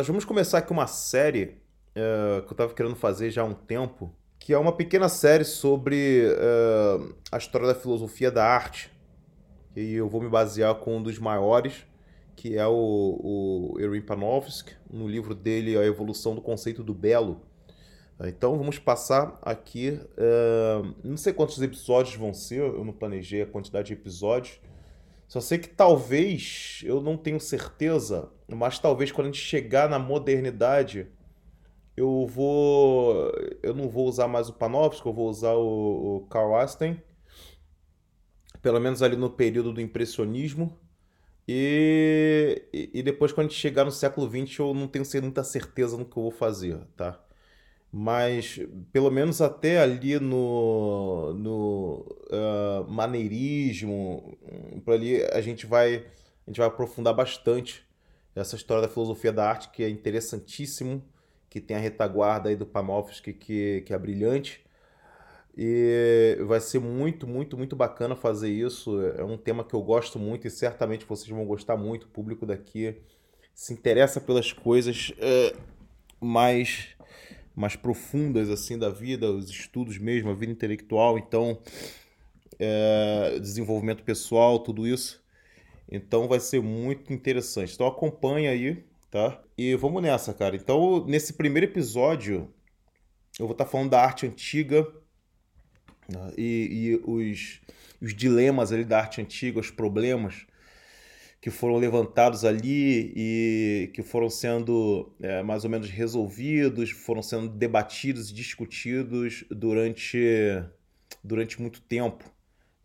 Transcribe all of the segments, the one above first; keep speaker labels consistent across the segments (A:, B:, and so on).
A: nós vamos começar aqui uma série uh, que eu estava querendo fazer já há um tempo, que é uma pequena série sobre uh, a história da filosofia da arte. E eu vou me basear com um dos maiores, que é o, o Erwin Panofsky, no livro dele A Evolução do Conceito do Belo. Então vamos passar aqui, uh, não sei quantos episódios vão ser, eu não planejei a quantidade de episódios, só sei que talvez, eu não tenho certeza, mas talvez quando a gente chegar na modernidade, eu vou. Eu não vou usar mais o Panofsky, eu vou usar o, o Karl Einstein. Pelo menos ali no período do impressionismo. E, e, depois, quando a gente chegar no século XX, eu não tenho muita certeza no que eu vou fazer, tá? Mas, pelo menos até ali no, no uh, maneirismo, ali a gente vai a gente vai aprofundar bastante essa história da filosofia da arte, que é interessantíssimo, que tem a retaguarda aí do Panofsky, que, que é brilhante. E vai ser muito, muito, muito bacana fazer isso. É um tema que eu gosto muito e certamente vocês vão gostar muito. O público daqui se interessa pelas coisas uh, mais mais profundas assim da vida, os estudos mesmo, a vida intelectual, então é, desenvolvimento pessoal, tudo isso. Então vai ser muito interessante. Então acompanha aí, tá? E vamos nessa, cara. Então nesse primeiro episódio eu vou estar tá falando da arte antiga né? e, e os, os dilemas ali da arte antiga, os problemas que foram levantados ali e que foram sendo é, mais ou menos resolvidos, foram sendo debatidos e discutidos durante, durante muito tempo.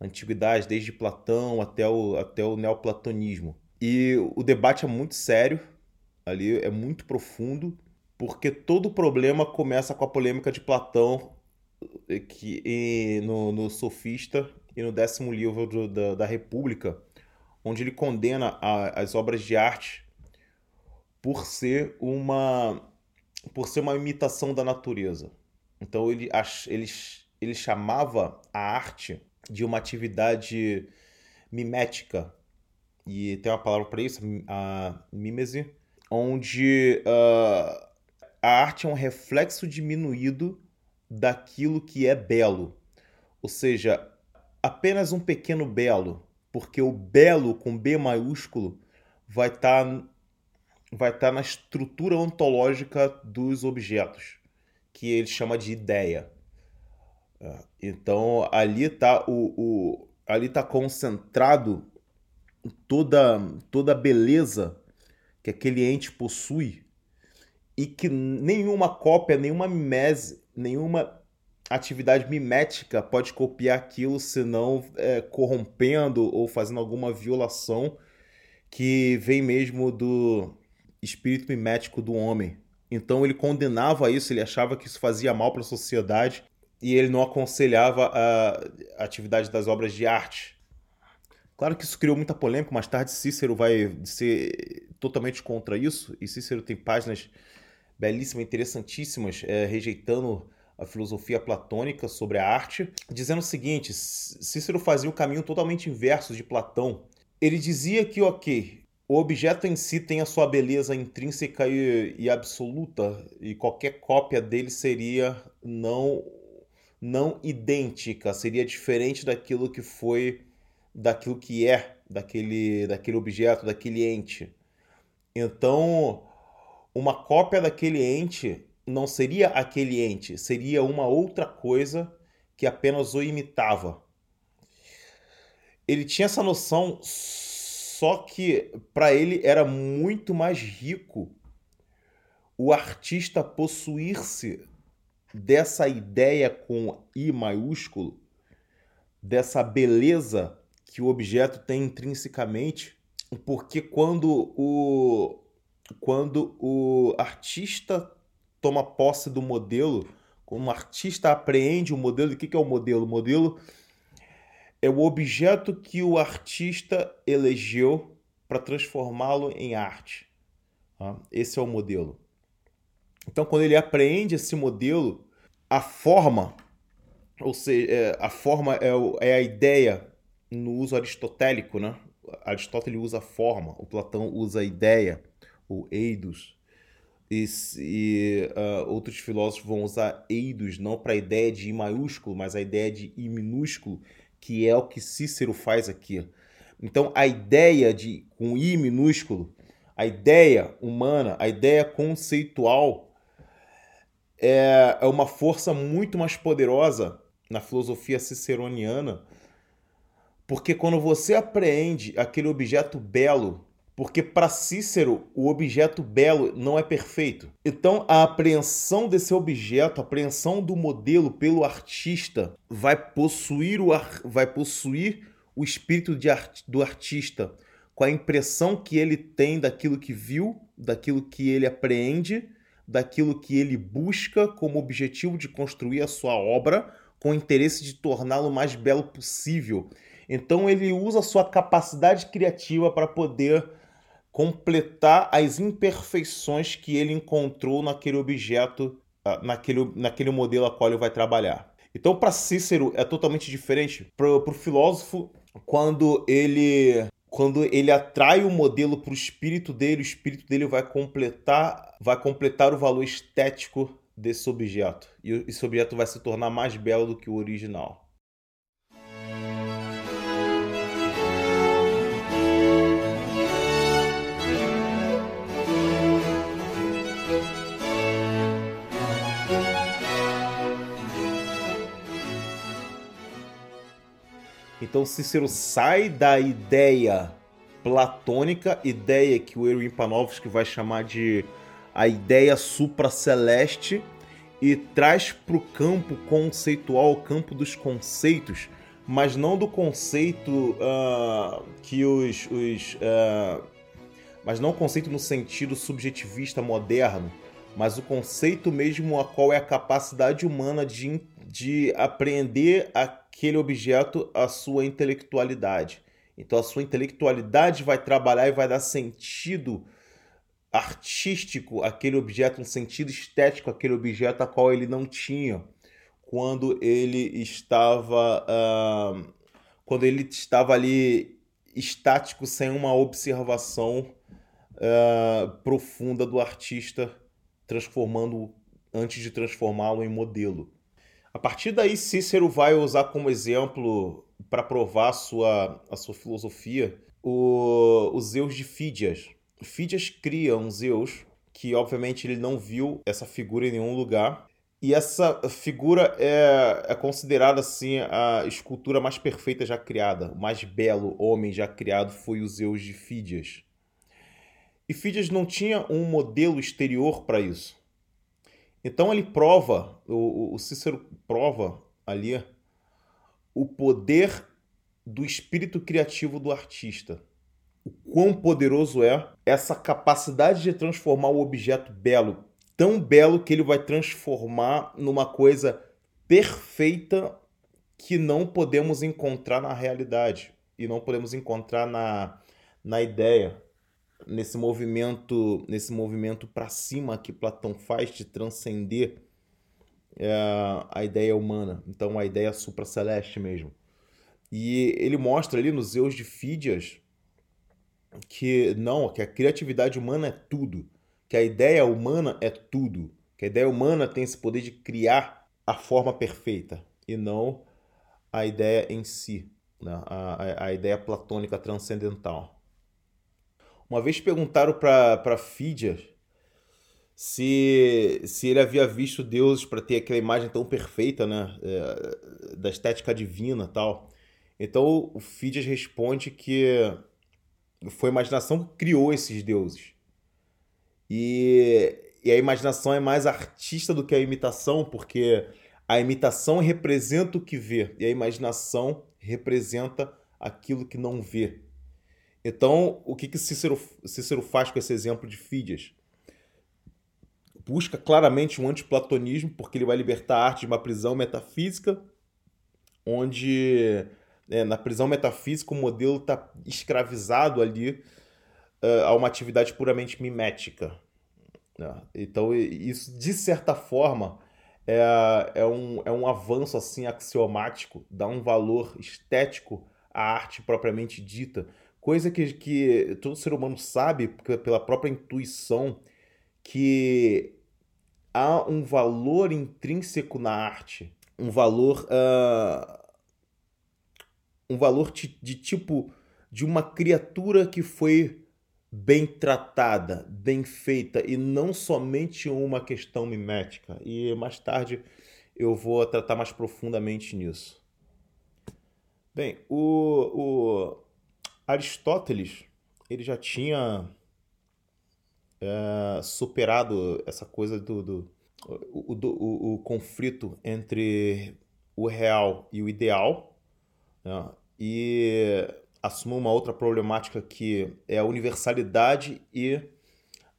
A: Antiguidade, desde Platão até o, até o neoplatonismo. E o debate é muito sério, ali é muito profundo, porque todo problema começa com a polêmica de Platão que, e, no, no Sofista e no décimo livro do, da, da República, onde ele condena a, as obras de arte por ser uma por ser uma imitação da natureza. Então ele, ele, ele chamava a arte de uma atividade mimética e tem uma palavra para isso, a mímese, onde uh, a arte é um reflexo diminuído daquilo que é belo. Ou seja, apenas um pequeno belo porque o belo com B maiúsculo vai estar tá, vai tá na estrutura ontológica dos objetos, que ele chama de ideia. É, então ali está o, o, ali tá concentrado toda toda a beleza que aquele ente possui e que nenhuma cópia, nenhuma mimese, nenhuma atividade mimética pode copiar aquilo, senão é, corrompendo ou fazendo alguma violação que vem mesmo do espírito mimético do homem. Então ele condenava isso, ele achava que isso fazia mal para a sociedade e ele não aconselhava a atividade das obras de arte. Claro que isso criou muita polêmica, mais tarde Cícero vai ser totalmente contra isso, e Cícero tem páginas belíssimas, interessantíssimas, é, rejeitando a filosofia platônica sobre a arte, dizendo o seguinte: Cícero fazia o caminho totalmente inverso de Platão. Ele dizia que, ok, o objeto em si tem a sua beleza intrínseca e, e absoluta, e qualquer cópia dele seria não não idêntica, seria diferente daquilo que foi, daquilo que é, daquele, daquele objeto, daquele ente. Então, uma cópia daquele ente não seria aquele ente, seria uma outra coisa que apenas o imitava. Ele tinha essa noção, só que para ele era muito mais rico o artista possuir-se dessa ideia com I maiúsculo, dessa beleza que o objeto tem intrinsecamente, porque quando o quando o artista toma posse do modelo, como artista apreende o modelo, o que é o modelo? O modelo é o objeto que o artista elegeu para transformá-lo em arte. Tá? Esse é o modelo. Então, quando ele apreende esse modelo, a forma, ou seja, é, a forma é, é a ideia no uso aristotélico, né? Aristóteles usa a forma, o Platão usa a ideia, o eidos, e, e uh, outros filósofos vão usar eidos não para a ideia de I maiúsculo, mas a ideia de I minúsculo, que é o que Cícero faz aqui. Então, a ideia de com I minúsculo, a ideia humana, a ideia conceitual, é, é uma força muito mais poderosa na filosofia ciceroniana, porque quando você apreende aquele objeto belo porque para Cícero o objeto belo não é perfeito. Então a apreensão desse objeto, a apreensão do modelo pelo artista vai possuir o, ar, vai possuir o espírito de art, do artista com a impressão que ele tem daquilo que viu, daquilo que ele apreende, daquilo que ele busca como objetivo de construir a sua obra, com o interesse de torná-lo mais belo possível. Então ele usa a sua capacidade criativa para poder completar as imperfeições que ele encontrou naquele objeto, ah, naquele, naquele modelo a qual ele vai trabalhar. Então, para Cícero é totalmente diferente. Para o filósofo, quando ele quando ele atrai o modelo para o espírito dele, o espírito dele vai completar, vai completar o valor estético desse objeto. E esse objeto vai se tornar mais belo do que o original. Então Cícero sai da ideia platônica, ideia que o Erwin Panofsky vai chamar de a ideia supraceleste e traz para o campo conceitual, o campo dos conceitos, mas não do conceito uh, que os, os uh, mas não o conceito no sentido subjetivista moderno, mas o conceito mesmo a qual é a capacidade humana de, de apreender aquele objeto a sua intelectualidade. Então a sua intelectualidade vai trabalhar e vai dar sentido artístico àquele objeto, um sentido estético àquele objeto a qual ele não tinha quando ele estava uh, quando ele estava ali estático sem uma observação uh, profunda do artista transformando antes de transformá-lo em modelo. A partir daí, Cícero vai usar como exemplo para provar a sua, a sua filosofia o, o Zeus de Fídias. Fídias cria um Zeus que, obviamente, ele não viu essa figura em nenhum lugar. E essa figura é, é considerada assim a escultura mais perfeita já criada. O mais belo homem já criado foi o Zeus de Fídias. E Fídias não tinha um modelo exterior para isso. Então ele prova, o, Cícero prova ali o poder do espírito criativo do artista. O quão poderoso é essa capacidade de transformar o objeto belo, tão belo que ele vai transformar numa coisa perfeita que não podemos encontrar na realidade e não podemos encontrar na, na ideia nesse movimento nesse movimento para cima que Platão faz de transcender é, a ideia humana, então a ideia supraceleste mesmo. E ele mostra ali nos Zeus de Fídias que não, que a criatividade humana é tudo, que a ideia humana é tudo, que a ideia humana tem esse poder de criar a forma perfeita e não a ideia em si, né? a, a, a ideia platônica transcendental. Uma vez perguntaram para Fídia se, se ele havia visto deuses para ter aquela imagem tão perfeita, né? É, da estética divina tal. Então o Fídias responde que foi a imaginação que criou esses deuses. E, e a imaginação é mais artista do que a imitação, porque a imitação representa o que vê e a imaginação representa aquilo que não vê. Então, o que, que Cícero, Cícero faz com esse exemplo de Fídias? Busca claramente um antiplatonismo, porque ele vai libertar a arte de uma prisão metafísica, onde é, na prisão metafísica o modelo está escravizado ali uh, a uma atividade puramente mimética. Né? Então, isso, de certa forma, é, é, um, é um avanço assim axiomático, dá um valor estético à arte propriamente dita, Coisa que, que todo ser humano sabe pela própria intuição que há um valor intrínseco na arte, um valor, uh, um valor de, tipo de uma criatura que foi bem tratada, bem feita e não somente uma questão mimética. E mais tarde eu vou tratar mais profundamente nisso. Bem, o, o Aristóteles ele já tinha é, superado essa coisa do, do, o, do o, o, conflito entre o real e o ideal né? e assumiu uma outra problemática que é a universalidade e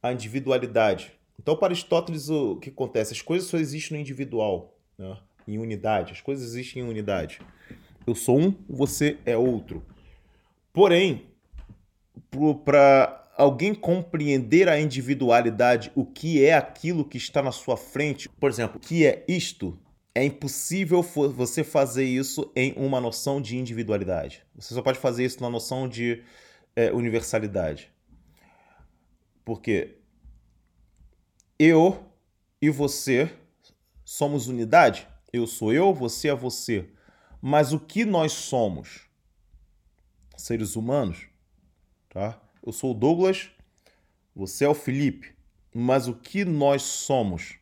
A: a individualidade. Então, para Aristóteles, o que acontece? As coisas só existem no individual, né? em unidade. As coisas existem em unidade. Eu sou um, você é outro. Porém, para alguém compreender a individualidade, o que é aquilo que está na sua frente, por exemplo, o que é isto, é impossível você fazer isso em uma noção de individualidade. Você só pode fazer isso na noção de é, universalidade. Porque eu e você somos unidade. Eu sou eu, você é você. Mas o que nós somos? Seres humanos, tá? Eu sou o Douglas, você é o Felipe. Mas o que nós somos?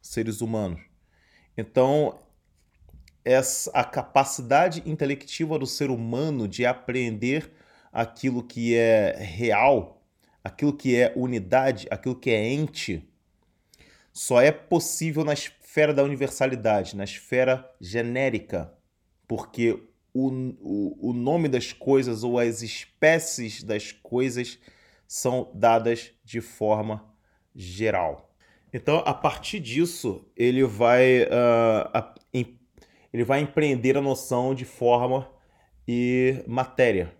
A: Seres humanos. Então, essa, a capacidade intelectiva do ser humano de apreender aquilo que é real, aquilo que é unidade, aquilo que é ente, só é possível na esfera da universalidade, na esfera genérica, porque o, o, nome das coisas ou as espécies das coisas são dadas de forma geral. Então, a partir disso, ele vai, uh, a, em, ele vai empreender a noção de forma e matéria.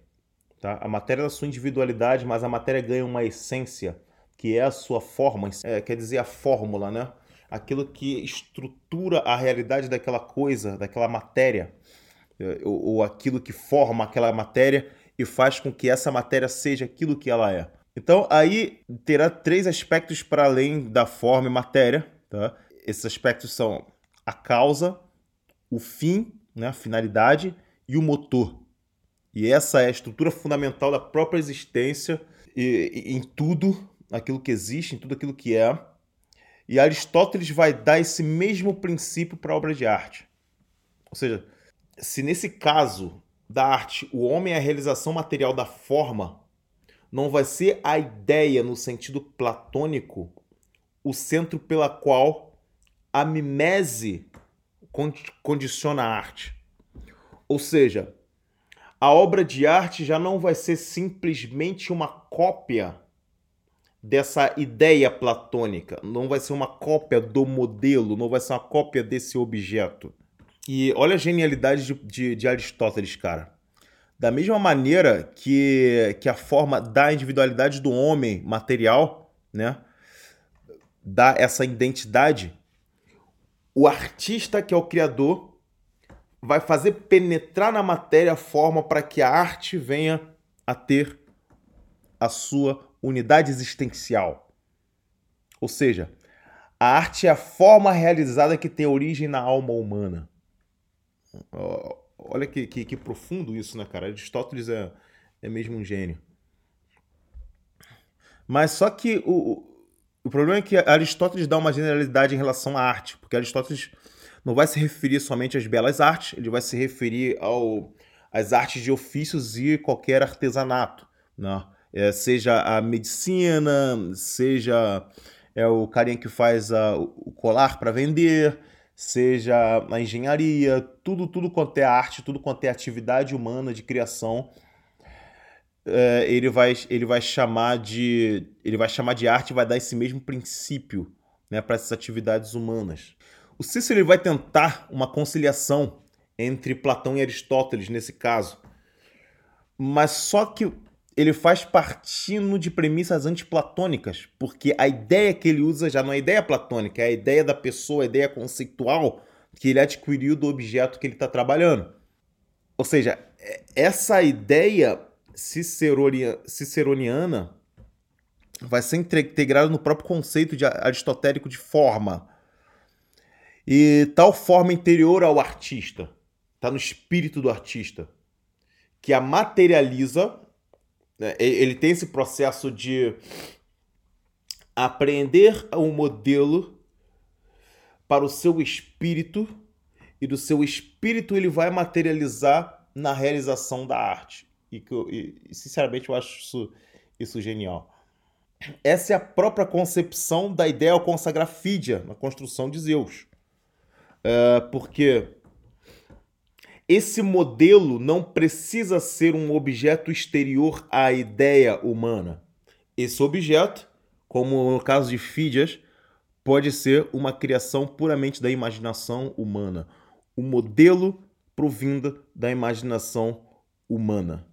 A: Tá? A matéria é a sua individualidade, mas a matéria ganha uma essência, que é a sua forma, é, quer dizer, a fórmula, né? aquilo que estrutura a realidade daquela coisa, daquela matéria, ou, ou aquilo que forma aquela matéria e faz com que essa matéria seja aquilo que ela é. Então, aí terá três aspectos para além da forma e matéria. Tá? Esses aspectos são a causa, o fim, né, a finalidade e o motor. E essa é a estrutura fundamental da própria existência e, e, em tudo aquilo que existe, em tudo aquilo que é. E Aristóteles vai dar esse mesmo princípio para a obra de arte. Ou seja, se nesse caso da arte o homem é a realização material da forma, não vai ser a ideia no sentido platônico o centro pela qual a mimese condiciona a arte. Ou seja, a obra de arte já não vai ser simplesmente uma cópia dessa ideia platônica, não vai ser uma cópia do modelo, não vai ser uma cópia desse objeto. E olha a genialidade de, de, de Aristóteles, cara. Da mesma maneira que, que a forma da individualidade do homem material, né, dá essa identidade, o artista que é o criador vai fazer penetrar na matéria a forma para que a arte venha a ter a sua unidade existencial. Ou seja, a arte é a forma realizada que tem origem na alma humana. Olha que, que, que, profundo isso, né, cara? Aristóteles é, é mesmo um gênio. Mas só que o, o problema é que Aristóteles dá uma generalidade em relação à arte, porque Aristóteles não vai se referir somente às belas artes, ele vai se referir ao, às artes de ofícios e qualquer artesanato, né? É, seja a medicina, seja é o carinha que faz a, o colar para vender, seja a engenharia, tudo, tudo quanto é arte, tudo quanto é atividade humana de criação, é, ele, vai, ele vai chamar de ele vai chamar de arte vai dar esse mesmo princípio né, para essas atividades humanas. O Cícero ele vai tentar uma conciliação entre Platão e Aristóteles nesse caso, mas só que ele faz partindo de premissas antiplatônicas, porque a ideia que ele usa já não é ideia platônica, é a ideia da pessoa, a ideia conceitual que ele adquiriu do objeto que ele está trabalhando. Ou seja, essa ideia ciceroniana vai ser integrado no próprio conceito de aristotélico de forma. E tal forma interior ao artista, está no espírito do artista, que a materializa. Né? Ele tem esse processo de apreender um modelo para o seu espírito e do seu espírito ele vai materializar na realização da arte. E, e sinceramente eu acho isso, isso genial. Essa é a própria concepção da ideia ao consagrar na construção de Zeus. É, porque esse modelo não precisa ser um objeto exterior à ideia humana. Esse objeto, como no caso de Fídias, pode ser uma criação puramente da imaginação humana, o um modelo provinda da imaginação humana.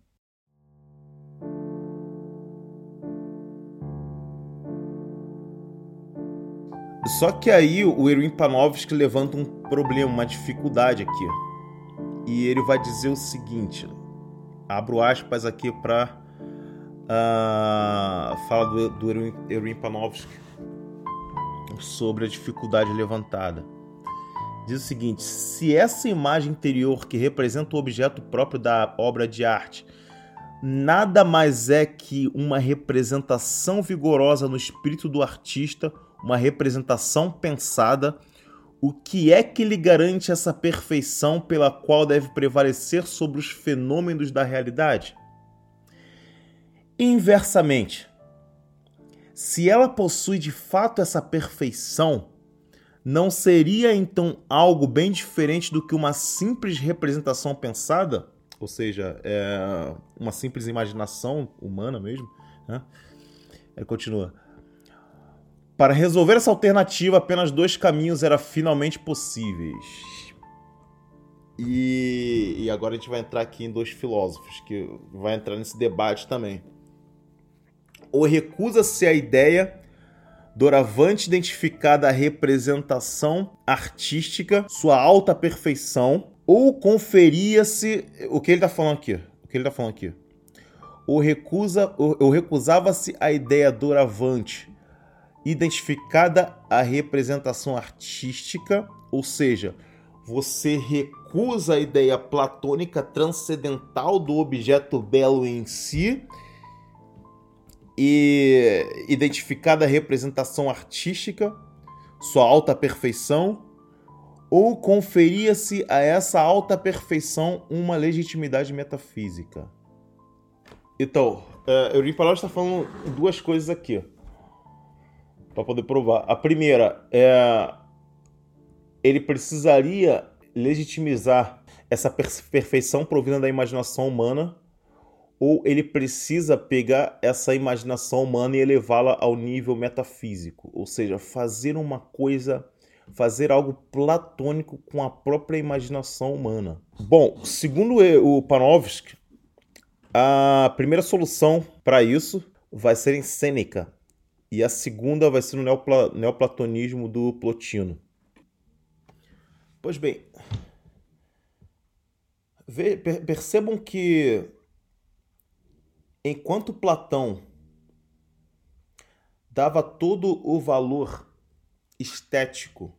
A: Só que aí o Erwin Panofsky levanta um problema, uma dificuldade aqui. E ele vai dizer o seguinte: abro aspas aqui para uh, ah, falar do, do Panofsky sobre a dificuldade levantada. Diz o seguinte: se essa imagem interior que representa o objeto próprio da obra de arte nada mais é que uma representação vigorosa no espírito do artista uma representação pensada, o que é que lhe garante essa perfeição pela qual deve prevalecer sobre os fenômenos da realidade? Inversamente, se ela possui de fato essa perfeição, não seria então algo bem diferente do que uma simples representação pensada? Ou seja, é uma simples imaginação humana mesmo? Né? Ele continua. Para resolver essa alternativa, apenas dois caminhos eram finalmente possíveis. E, e agora a gente vai entrar aqui em dois filósofos que vai entrar nesse debate também. Ou recusa-se a ideia doravante identificada a representação artística, sua alta perfeição, ou conferia-se o que ele está falando aqui? O que ele está falando aqui? Ou recusa, ou, ou recusava-se a ideia doravante identificada a representação artística, ou seja, você recusa a ideia platônica transcendental do objeto belo em si e identificada a representação artística, sua alta perfeição, ou conferia-se a essa alta perfeição uma legitimidade metafísica. Então, uh, Euripides está falando duas coisas aqui para poder provar. A primeira é ele precisaria legitimizar essa perfeição provinda da imaginação humana ou ele precisa pegar essa imaginação humana e elevá-la ao nível metafísico, ou seja, fazer uma coisa, fazer algo platônico com a própria imaginação humana. Bom, segundo o Panofsky, a primeira solução para isso vai ser em Sêneca, e a segunda vai ser no neopla neoplatonismo do Plotino. Pois bem, percebam que enquanto Platão dava todo o valor estético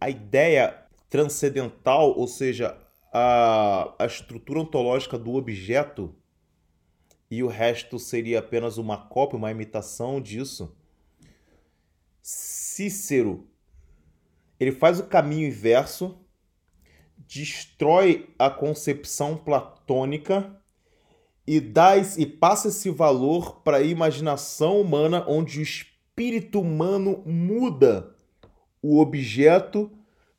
A: à ideia transcendental, ou seja, a, a estrutura ontológica do objeto e o resto seria apenas uma cópia, uma imitação disso. Cícero ele faz o caminho inverso, destrói a concepção platônica e dá e passa esse valor para a imaginação humana, onde o espírito humano muda o objeto,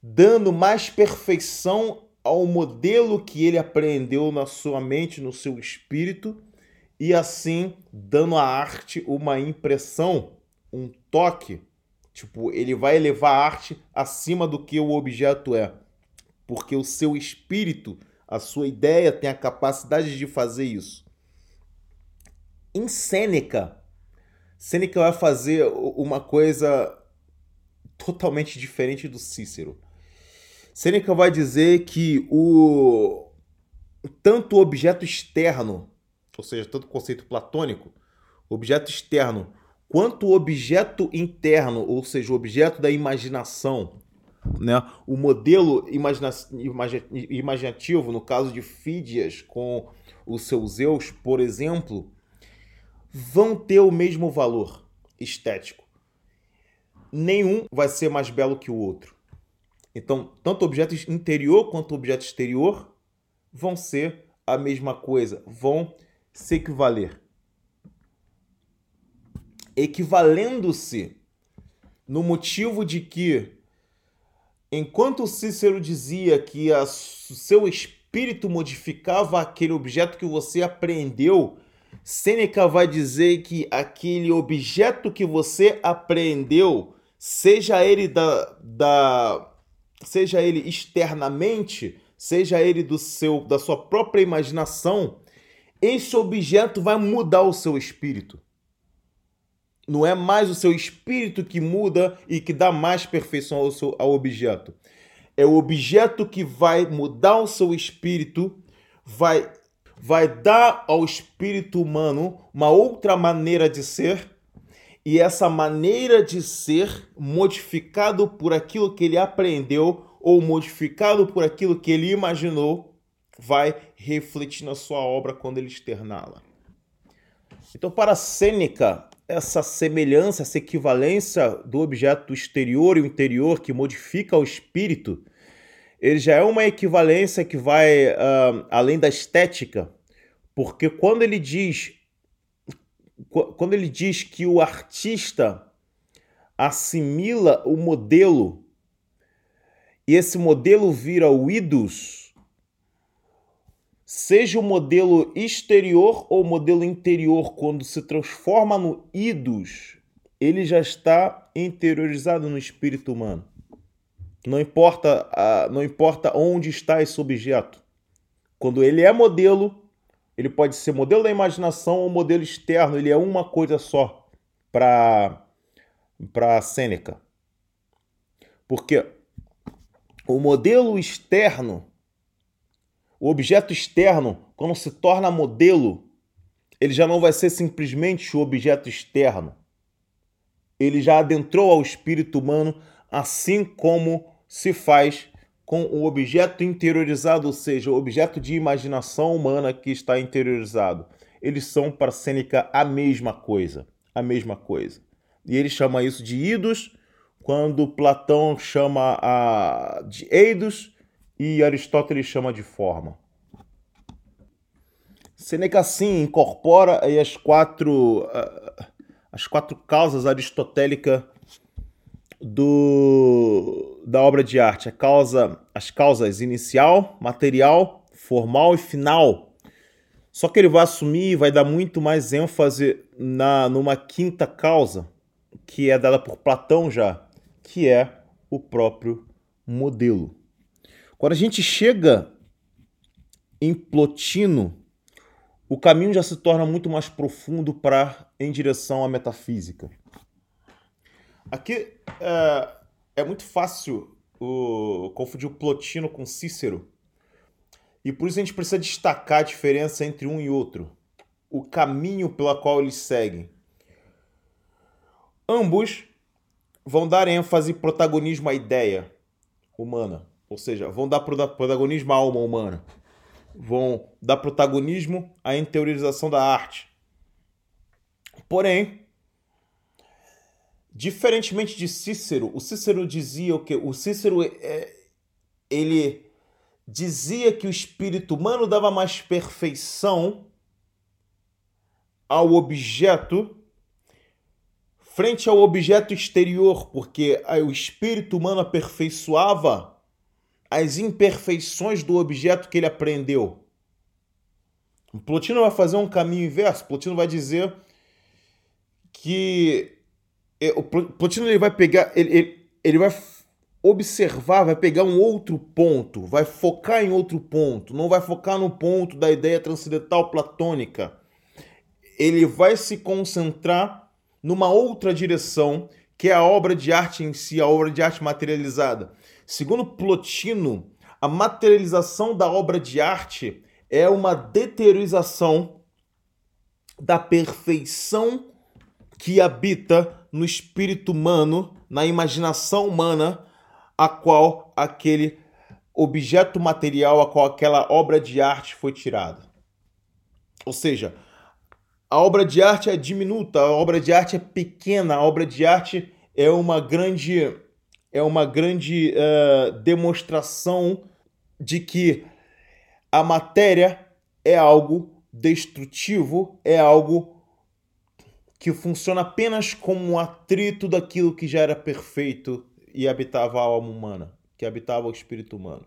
A: dando mais perfeição ao modelo que ele aprendeu na sua mente, no seu espírito, e assim dando à arte uma impressão, um toque. Tipo, ele vai elevar a arte acima do que o objeto é. Porque o seu espírito, a sua ideia tem a capacidade de fazer isso. Em Sêneca, Sêneca vai fazer uma coisa totalmente diferente do Cícero. Sêneca vai dizer que o tanto o objeto externo ou seja, tanto o conceito platônico objeto externo, quanto o objeto interno, ou seja, o objeto da imaginação, né? o modelo imagina imaginativo, no caso de Fídias com os seus Zeus, por exemplo, vão ter o mesmo valor estético. Nenhum vai ser mais belo que o outro. Então, tanto o objeto interior quanto o objeto exterior vão ser a mesma coisa, vão se equivaler. Equivalendo-se no motivo de que, enquanto Cícero dizia que o seu espírito modificava aquele objeto que você apreendeu, Sêneca vai dizer que aquele objeto que você apreendeu, seja ele da, da seja ele externamente, seja ele do seu da sua própria imaginação, esse objeto vai mudar o seu espírito. Não é mais o seu espírito que muda e que dá mais perfeição ao, seu, ao objeto. É o objeto que vai mudar o seu espírito, vai, vai dar ao espírito humano uma outra maneira de ser, e essa maneira de ser, modificado por aquilo que ele aprendeu, ou modificado por aquilo que ele imaginou, vai refletir na sua obra quando ele externá-la. Então, para Sêneca, essa semelhança, essa equivalência do objeto exterior e o interior que modifica o espírito, ele já é uma equivalência que vai uh, além da estética, porque quando ele diz quando ele diz que o artista assimila o modelo e esse modelo vira o idus, seja o modelo exterior ou o modelo interior, quando se transforma no idus, ele já está interiorizado no espírito humano. Não importa, não importa onde está esse objeto. Quando ele é modelo, ele pode ser modelo da imaginação ou modelo externo, ele é uma coisa só para para Sêneca. Porque o modelo externo, o objeto externo, quando se torna modelo, ele já não vai ser simplesmente o objeto externo. Ele já adentrou ao espírito humano, assim como se faz com o objeto interiorizado, ou seja, o objeto de imaginação humana que está interiorizado. Eles são para Sêneca a mesma coisa, a mesma coisa. E ele chama isso de idos quando Platão chama a de eidos e Aristóteles chama de forma. Seneca sim incorpora as quatro as quatro causas aristotélicas do da obra de arte, a causa, as causas inicial, material, formal e final. Só que ele vai assumir, vai dar muito mais ênfase na numa quinta causa, que é dada por Platão já, que é o próprio modelo. Quando a gente chega em Plotino, o caminho já se torna muito mais profundo para em direção à metafísica. Aqui é, é muito fácil o, confundir o Plotino com Cícero. E por isso a gente precisa destacar a diferença entre um e outro. O caminho pela qual eles seguem. Ambos vão dar ênfase e protagonismo à ideia humana, ou seja, vão dar protagonismo à alma humana, vão dar protagonismo à interiorização da arte. Porém, diferentemente de Cícero, o Cícero dizia o que? O Cícero é, ele dizia que o espírito humano dava mais perfeição ao objeto frente ao objeto exterior, porque o espírito humano aperfeiçoava as imperfeições do objeto que ele aprendeu. Plotino vai fazer um caminho inverso. Plotino vai dizer que é, o Plotino ele vai pegar, ele, ele, ele vai observar, vai pegar um outro ponto, vai focar em outro ponto, não vai focar no ponto da ideia transcendental platônica. Ele vai se concentrar numa outra direção, que é a obra de arte em si, a obra de arte materializada. Segundo Plotino, a materialização da obra de arte é uma deteriorização da perfeição que habita no espírito humano, na imaginação humana, a qual aquele objeto material, a qual aquela obra de arte foi tirada. Ou seja, a obra de arte é diminuta, a obra de arte é pequena, a obra de arte é uma grande é uma grande uh, demonstração de que a matéria é algo destrutivo, é algo que funciona apenas como um atrito daquilo que já era perfeito e habitava a alma humana, que habitava o espírito humano.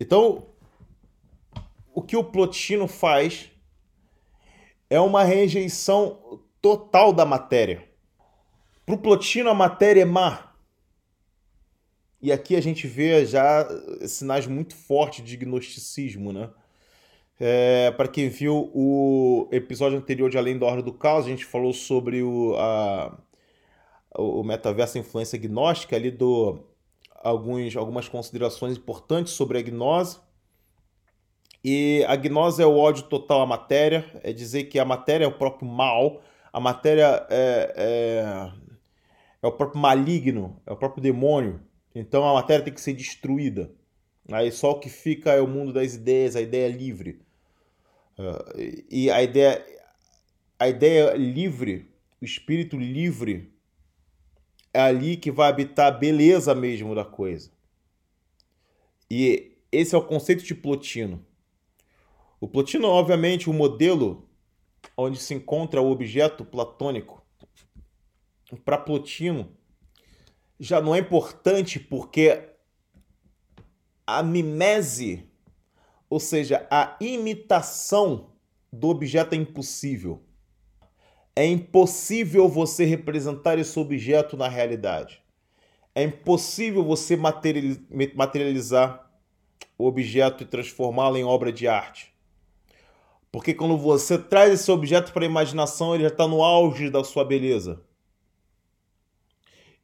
A: Então, o que o Plotino faz é uma rejeição total da matéria. Para o Plotino, a matéria é má. E aqui a gente vê já sinais muito fortes de gnosticismo, né? É, para quem viu o episódio anterior de Além da Ordem do Caos, a gente falou sobre o, a, o metaverso influência gnóstica, ali do alguns, algumas considerações importantes sobre a gnose. E a gnose é o ódio total à matéria, é dizer que a matéria é o próprio mal, a matéria é, é, é o próprio maligno, é o próprio demônio. Então a matéria tem que ser destruída. Aí só o que fica é o mundo das ideias, a ideia livre. Uh, e a ideia, a ideia livre, o espírito livre, é ali que vai habitar a beleza mesmo da coisa. E esse é o conceito de Plotino. O Plotino, obviamente, o modelo onde se encontra o objeto platônico. Para Plotino, já não é importante porque a mimese ou seja, a imitação do objeto é impossível. É impossível você representar esse objeto na realidade. É impossível você materializar o objeto e transformá-lo em obra de arte. Porque quando você traz esse objeto para a imaginação, ele já está no auge da sua beleza.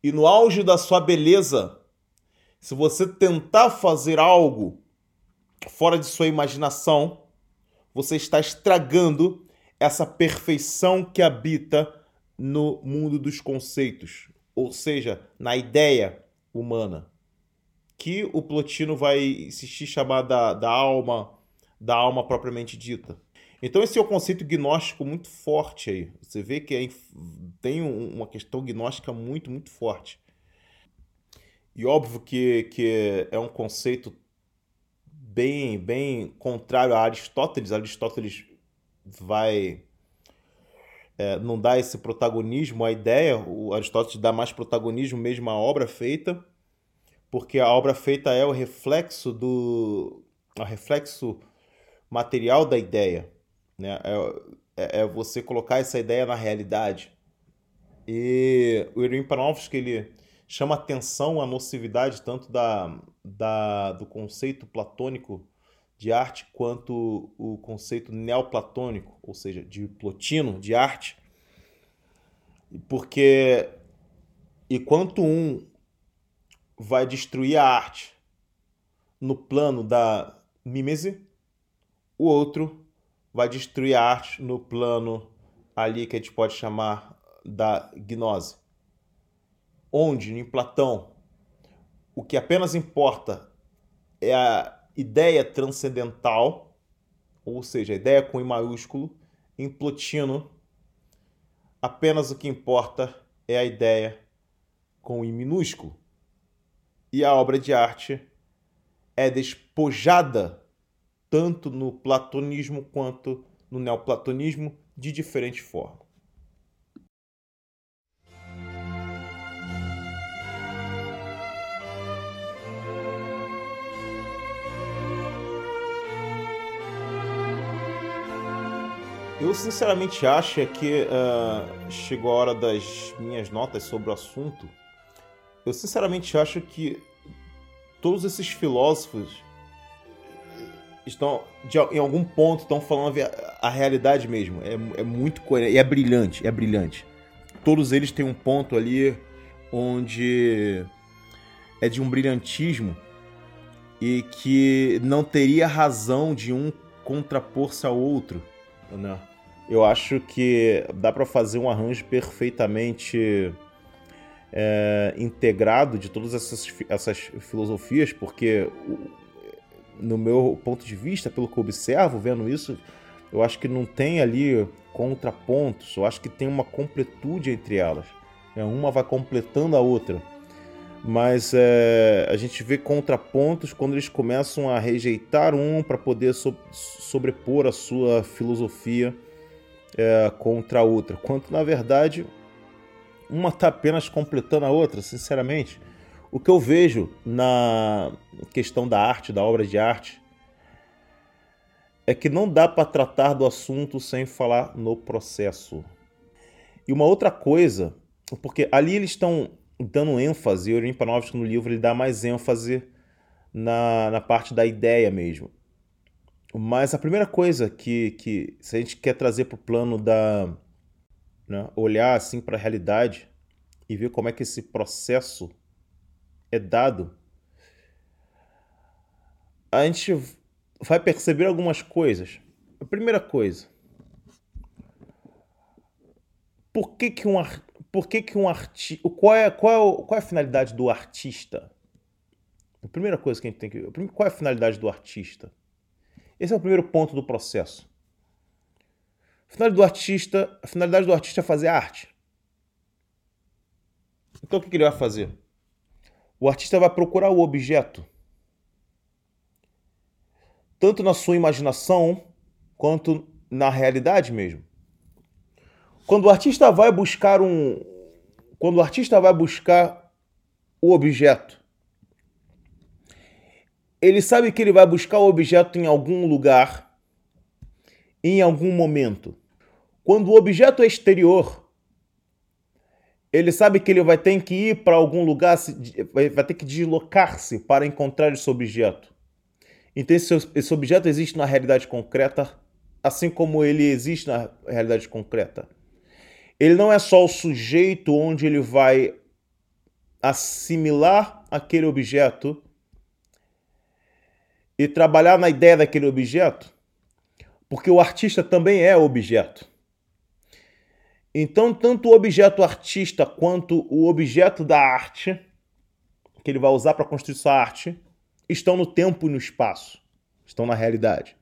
A: E no auge da sua beleza, se você tentar fazer algo fora de sua imaginação, você está estragando essa perfeição que habita no mundo dos conceitos, ou seja, na ideia humana, que o Plotino vai insistir chamar da, da alma, da alma propriamente dita. Então esse é o um conceito gnóstico muito forte aí. Você vê que é, tem uma questão gnóstica muito, muito forte. E óbvio que, que é um conceito bem, bem contrário a Aristóteles. Aristóteles vai é, não dá esse protagonismo à ideia. O Aristóteles dá mais protagonismo mesmo à obra feita, porque a obra feita é o reflexo do o reflexo material da ideia, né? É, é, é você colocar essa ideia na realidade. E o Irving Panofsky ele chama atenção a nocividade tanto da, da, do conceito platônico de arte quanto o conceito neoplatônico, ou seja, de Plotino, de arte, porque enquanto um vai destruir a arte no plano da mimese, o outro vai destruir a arte no plano ali que a gente pode chamar da gnose onde em Platão o que apenas importa é a ideia transcendental, ou seja, a ideia com I maiúsculo, em Plotino apenas o que importa é a ideia com I minúsculo. E a obra de arte é despojada tanto no platonismo quanto no neoplatonismo de diferente forma. Eu sinceramente acho que uh, chegou a hora das minhas notas sobre o assunto. Eu sinceramente acho que todos esses filósofos estão, de, em algum ponto, estão falando a, a realidade mesmo. É, é muito coerente, é brilhante, é brilhante. Todos eles têm um ponto ali onde é de um brilhantismo e que não teria razão de um contrapor-se ao outro, né? Eu acho que dá para fazer um arranjo perfeitamente é, integrado de todas essas, essas filosofias, porque no meu ponto de vista, pelo que eu observo, vendo isso, eu acho que não tem ali contrapontos, eu acho que tem uma completude entre elas. É, uma vai completando a outra. Mas é, a gente vê contrapontos quando eles começam a rejeitar um para poder so sobrepor a sua filosofia é, contra a outra. Quanto na verdade uma está apenas completando a outra, sinceramente. O que eu vejo na questão da arte, da obra de arte, é que não dá para tratar do assunto sem falar no processo. E uma outra coisa, porque ali eles estão dando ênfase, o Olimpanowski no livro ele dá mais ênfase na, na parte da ideia mesmo. Mas a primeira coisa que, que se a gente quer trazer para o plano da. Né, olhar assim para a realidade e ver como é que esse processo é dado, a gente vai perceber algumas coisas. A primeira coisa, por que, que um, por que, que um artista. Qual é, qual, é, qual é a finalidade do artista? A primeira coisa que a gente tem que. Qual é a finalidade do artista? Esse é o primeiro ponto do processo. A finalidade do artista, a finalidade do artista é fazer arte. Então o que ele vai fazer? O artista vai procurar o objeto tanto na sua imaginação quanto na realidade mesmo. Quando o artista vai buscar um quando o artista vai buscar o objeto, ele sabe que ele vai buscar o objeto em algum lugar, em algum momento. Quando o objeto é exterior, ele sabe que ele vai ter que ir para algum lugar, vai ter que deslocar-se para encontrar esse objeto. Então esse, objeto existe na realidade concreta, assim como ele existe na realidade concreta. Ele não é só o sujeito onde ele vai assimilar aquele objeto e trabalhar na ideia daquele objeto, porque o artista também é objeto. Então, tanto o objeto artista quanto o objeto da arte, que ele vai usar para construir sua arte, estão no tempo e no espaço, estão na realidade.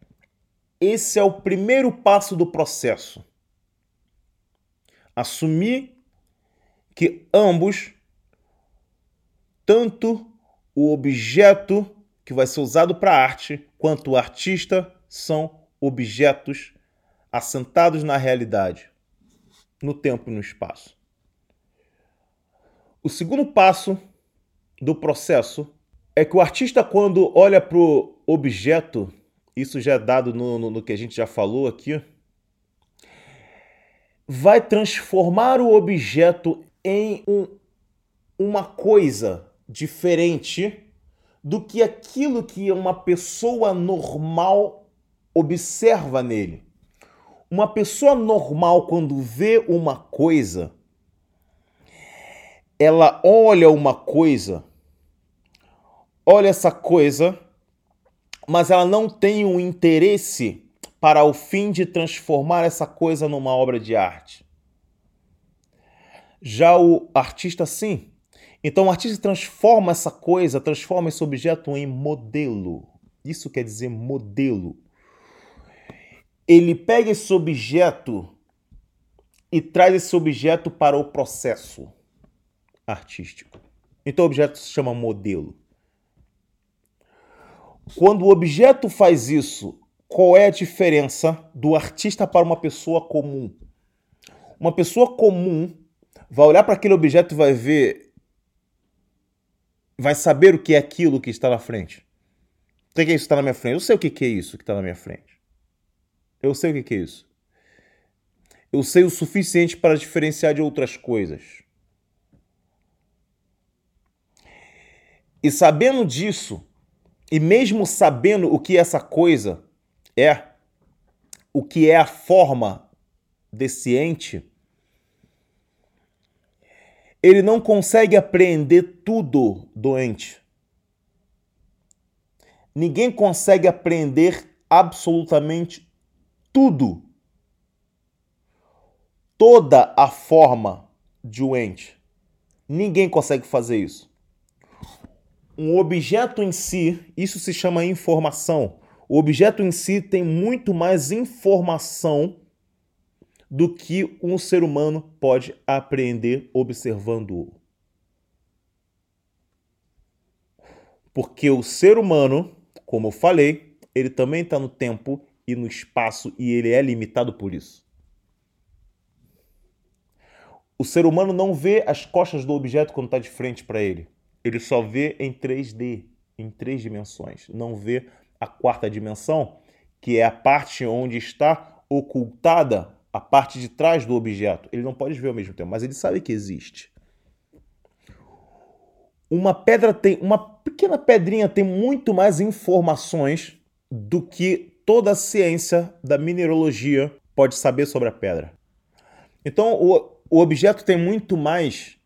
A: Esse é o primeiro passo do processo. Assumir que ambos, tanto o objeto que vai ser usado para arte, quanto o artista, são objetos assentados na realidade, no tempo e no espaço. O segundo passo do processo é que o artista, quando olha para o objeto, isso já é dado no, no, no que a gente já falou aqui, vai transformar o objeto em um, uma coisa diferente do que aquilo que uma pessoa normal observa nele. Uma pessoa normal, quando vê uma coisa, ela olha uma coisa olha essa coisa, mas ela não tem um interesse para o fim de transformar essa coisa numa obra de arte. Já o artista, sim. Então o artista transforma essa coisa, transforma esse objeto em modelo. Isso quer dizer modelo. Ele pega esse objeto e traz esse objeto para o processo artístico. Então o objeto se chama modelo. Quando o objeto faz isso, qual é a diferença do artista para uma pessoa comum? Uma pessoa comum vai olhar para aquele objeto e vai ver, vai saber o que é aquilo que está na frente. O que é isso que está na minha frente? Eu sei o que é isso que está na minha frente. Eu sei o que é isso. Eu sei o suficiente para diferenciar de outras coisas. E sabendo disso, e mesmo sabendo o que essa coisa é, o que é a forma desse ente, ele não consegue apreender tudo do ente. Ninguém consegue aprender absolutamente tudo toda a forma de um ente. Ninguém consegue fazer isso. Um objeto em si, isso se chama informação. O objeto em si tem muito mais informação do que um ser humano pode apreender observando-o. Porque o ser humano, como eu falei, ele também está no tempo e no espaço e ele é limitado por isso. O ser humano não vê as costas do objeto quando está de frente para ele. Ele só vê em 3D, em três dimensões. Não vê a quarta dimensão, que é a parte onde está ocultada a parte de trás do objeto. Ele não pode ver ao mesmo tempo, mas ele sabe que existe. Uma pedra tem, uma pequena pedrinha tem muito mais informações do que toda a ciência da mineralogia pode saber sobre a pedra. Então, o, o objeto tem muito mais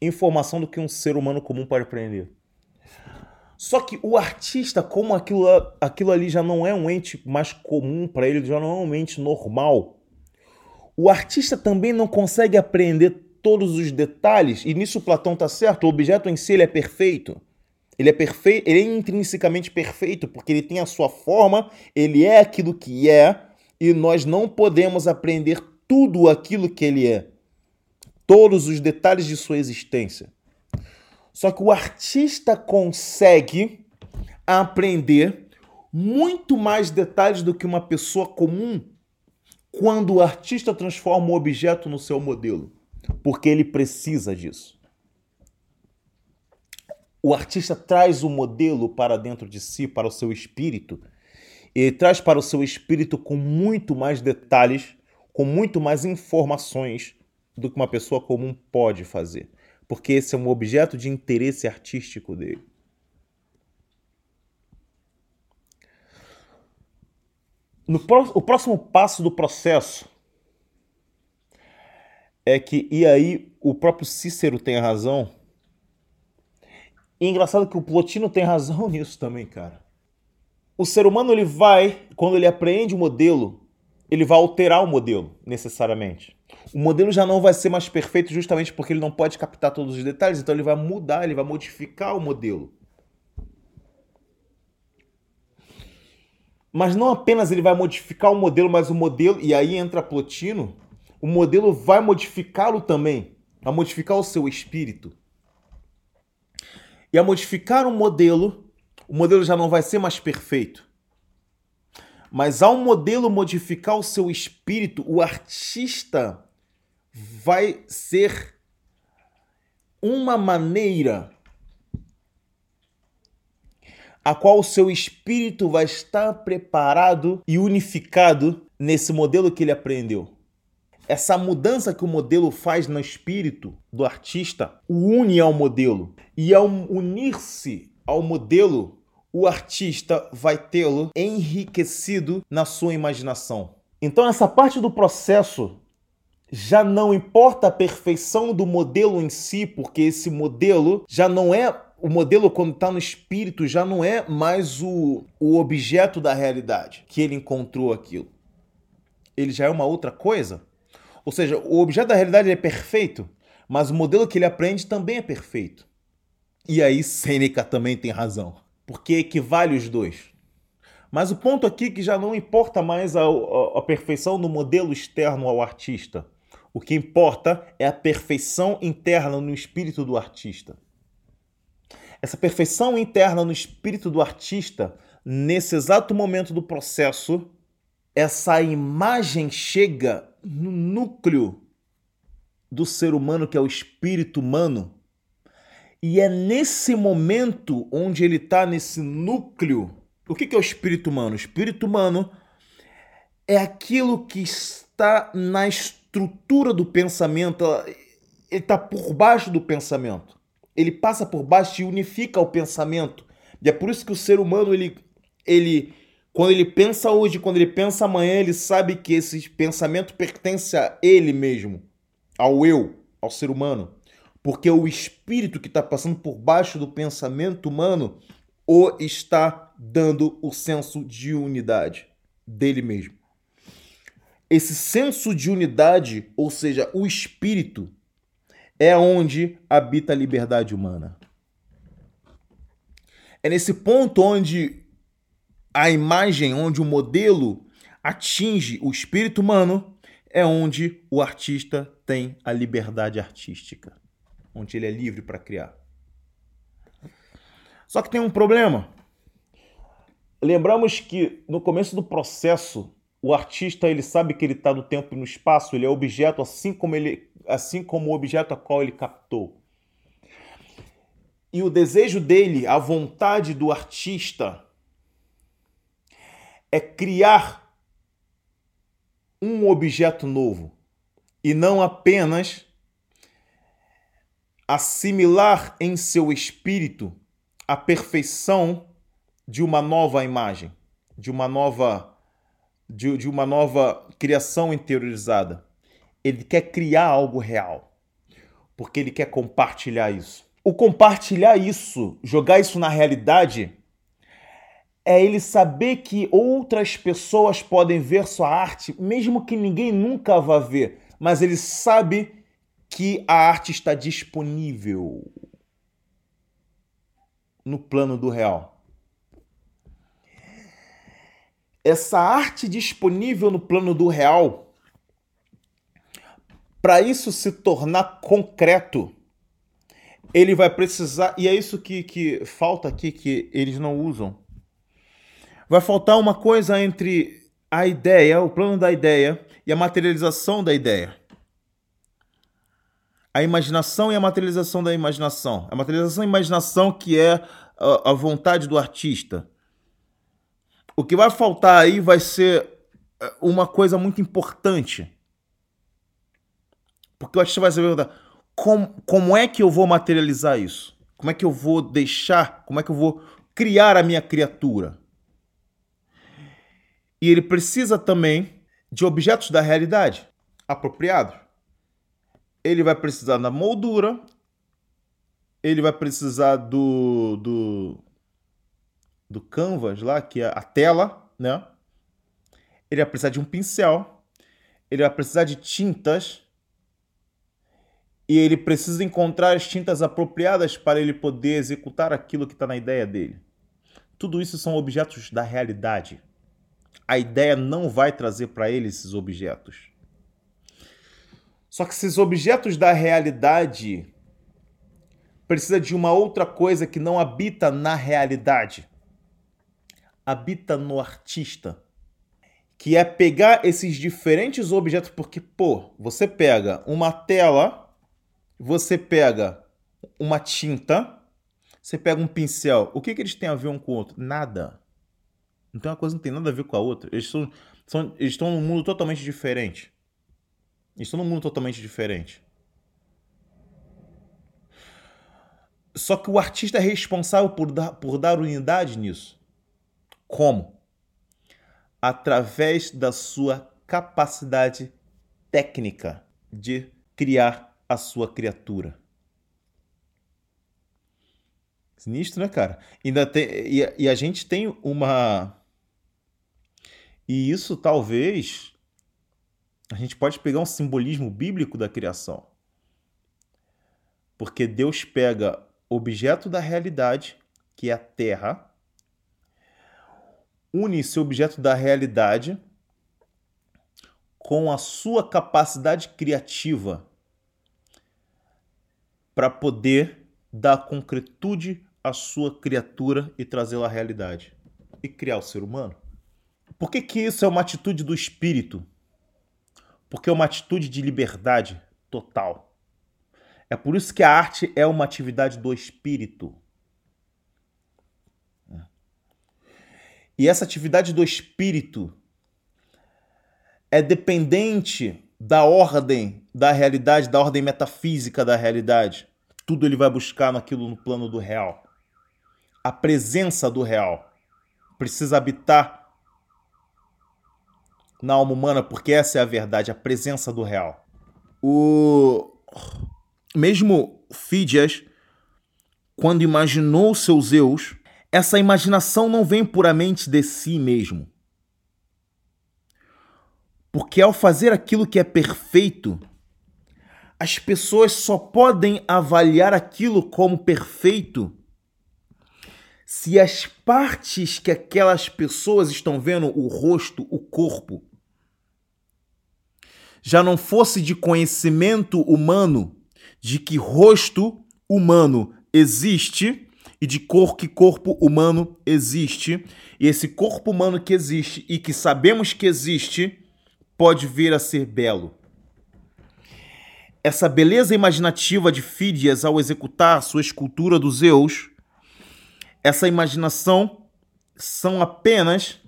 A: informação do que um ser humano comum pode aprender. Só que o artista, como aquilo, aquilo ali já não é um ente mais comum para ele, já não é um ente normal, o artista também não consegue aprender todos os detalhes, e nisso Platão está certo, o objeto em si ele é perfeito. Ele é perfeito, ele é intrinsecamente perfeito, porque ele tem a sua forma, ele é aquilo que é, e nós não podemos aprender tudo aquilo que ele é. Todos os detalhes de sua existência. Só que o artista consegue aprender muito mais detalhes do que uma pessoa comum quando o artista transforma o objeto no seu modelo, porque ele precisa disso. O artista traz o modelo para dentro de si, para o seu espírito. Ele traz para o seu espírito com muito mais detalhes, com muito mais informações do que uma pessoa comum pode fazer porque esse é um objeto de interesse artístico dele. No o próximo passo do processo é que, e aí o próprio Cícero tem razão. E é engraçado que o Plotino tem razão nisso também, cara. O ser humano ele vai, quando ele apreende o modelo, ele vai alterar o modelo necessariamente o modelo já não vai ser mais perfeito justamente porque ele não pode captar todos os detalhes, então ele vai mudar, ele vai modificar o modelo. Mas não apenas ele vai modificar o modelo, mas o modelo, e aí entra Plotino, o modelo vai modificá-lo também, vai modificar o seu espírito. E a modificar o modelo, o modelo já não vai ser mais perfeito. Mas ao modelo modificar o seu espírito, o artista vai ser uma maneira a qual o seu espírito vai estar preparado e unificado nesse modelo que ele aprendeu. Essa mudança que o modelo faz no espírito do artista o une ao modelo. E ao unir-se ao modelo, o artista vai tê-lo enriquecido na sua imaginação. Então, essa parte do processo já não importa a perfeição do modelo em si, porque esse modelo já não é. O modelo, quando está no espírito, já não é mais o, o objeto da realidade que ele encontrou aquilo. Ele já é uma outra coisa. Ou seja, o objeto da realidade é perfeito, mas o modelo que ele aprende também é perfeito. E aí Sêneca também tem razão, porque equivale os dois. Mas o ponto aqui é que já não importa mais a, a, a perfeição do modelo externo ao artista o que importa é a perfeição interna no espírito do artista. Essa perfeição interna no espírito do artista, nesse exato momento do processo, essa imagem chega no núcleo do ser humano, que é o espírito humano. E é nesse momento onde ele está nesse núcleo. O que é o espírito humano? O espírito humano é aquilo que está na estrutura do pensamento, ele está por baixo do pensamento. Ele passa por baixo e unifica o pensamento. E é por isso que o ser humano, ele, ele quando ele pensa hoje, quando ele pensa amanhã, ele sabe que esse pensamento pertence a ele mesmo, ao eu, ao ser humano. Porque o espírito que está passando por baixo do pensamento humano o está dando o senso de unidade dele mesmo esse senso de unidade, ou seja, o espírito, é onde habita a liberdade humana. É nesse ponto onde a imagem, onde o modelo atinge o espírito humano, é onde o artista tem a liberdade artística, onde ele é livre para criar. Só que tem um problema. Lembramos que no começo do processo, o artista ele sabe que ele está no tempo e no espaço, ele é objeto assim como ele, assim como o objeto a qual ele captou. E o desejo dele, a vontade do artista é criar um objeto novo e não apenas assimilar em seu espírito a perfeição de uma nova imagem, de uma nova de, de uma nova criação interiorizada. Ele quer criar algo real, porque ele quer compartilhar isso o compartilhar isso, jogar isso na realidade, é ele saber que outras pessoas podem ver sua arte, mesmo que ninguém nunca vá ver, mas ele sabe que a arte está disponível no plano do real. Essa arte disponível no plano do real, para isso se tornar concreto, ele vai precisar, e é isso que, que falta aqui que eles não usam. Vai faltar uma coisa entre a ideia, o plano da ideia e a materialização da ideia. A imaginação e a materialização da imaginação. A materialização e a imaginação que é a, vontade do artista. O que vai faltar aí vai ser eh, uma coisa muito importante. Porque o artista vai se perguntar: como, como é que eu vou materializar isso? Como é que eu vou deixar? Como é que eu vou criar a minha criatura? E ele precisa também de objetos da realidade apropriados. Ele vai precisar da moldura, ele vai precisar do, do, do canvas lá, que é a tela, né? Ele vai precisar de um pincel, ele vai precisar de tintas, e ele precisa encontrar as tintas apropriadas para ele poder executar aquilo que está na ideia dele. Tudo isso são objetos da realidade. A ideia não vai trazer para ele esses objetos. Só que esses objetos da realidade precisa de uma outra coisa que não habita na realidade. Habita no artista. Que é pegar esses diferentes objetos, porque, pô, você pega uma tela você pega uma tinta, você pega um pincel. O que, que eles têm a ver um com o outro? Nada. Então uma coisa não tem nada a ver com a outra. Eles, são, são, eles estão num mundo totalmente diferente. Eles estão num mundo totalmente diferente. Só que o artista é responsável por dar, por dar unidade nisso. Como? Através da sua capacidade técnica de criar a sua criatura. Sinistro, né, cara? Ainda tem, e, e a gente tem uma. E isso talvez. A gente pode pegar um simbolismo bíblico da criação. Porque Deus pega objeto da realidade, que é a terra, une esse objeto da realidade com a sua capacidade criativa, para poder dar concretude à sua criatura e trazê-la à realidade e criar o ser humano. Por que, que isso é uma atitude do espírito? Porque é uma atitude de liberdade total. É por isso que a arte é uma atividade do espírito. E essa atividade do espírito é dependente da ordem da realidade, da ordem metafísica da realidade. Tudo ele vai buscar naquilo no plano do real. A presença do real precisa habitar na alma humana, porque essa é a verdade, a presença do real. O mesmo Fídias, quando imaginou seus Zeus, essa imaginação não vem puramente de si mesmo
B: Porque ao fazer aquilo que é perfeito, as pessoas só podem avaliar aquilo como perfeito se as partes que aquelas pessoas estão vendo, o rosto, o corpo, já não fosse de conhecimento humano de que rosto humano existe e de cor que corpo humano existe, e esse corpo humano que existe e que sabemos que existe pode vir a ser belo. Essa beleza imaginativa de Fídias ao executar sua escultura dos Zeus, essa imaginação são apenas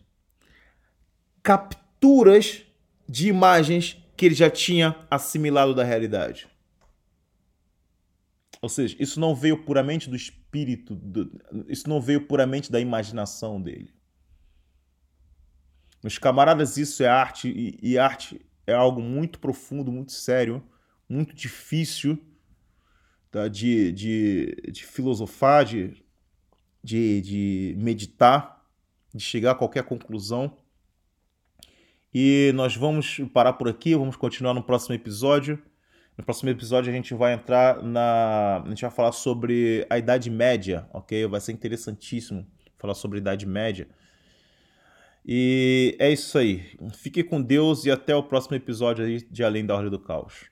B: capturas de imagens que ele já tinha assimilado da realidade. Ou seja, isso não veio puramente do espírito, do, isso não veio puramente da imaginação dele. Meus camaradas, isso é arte, e, e arte é algo muito profundo, muito sério, muito difícil tá? de, de, de filosofar, de, de, de meditar, de chegar a qualquer conclusão. E nós vamos parar por aqui, vamos continuar no próximo episódio. No próximo episódio a gente vai entrar na. A gente vai falar sobre a Idade Média, ok? Vai ser interessantíssimo falar sobre a Idade Média. E é isso aí. Fique com Deus e até o próximo episódio de Além da Ordem do Caos.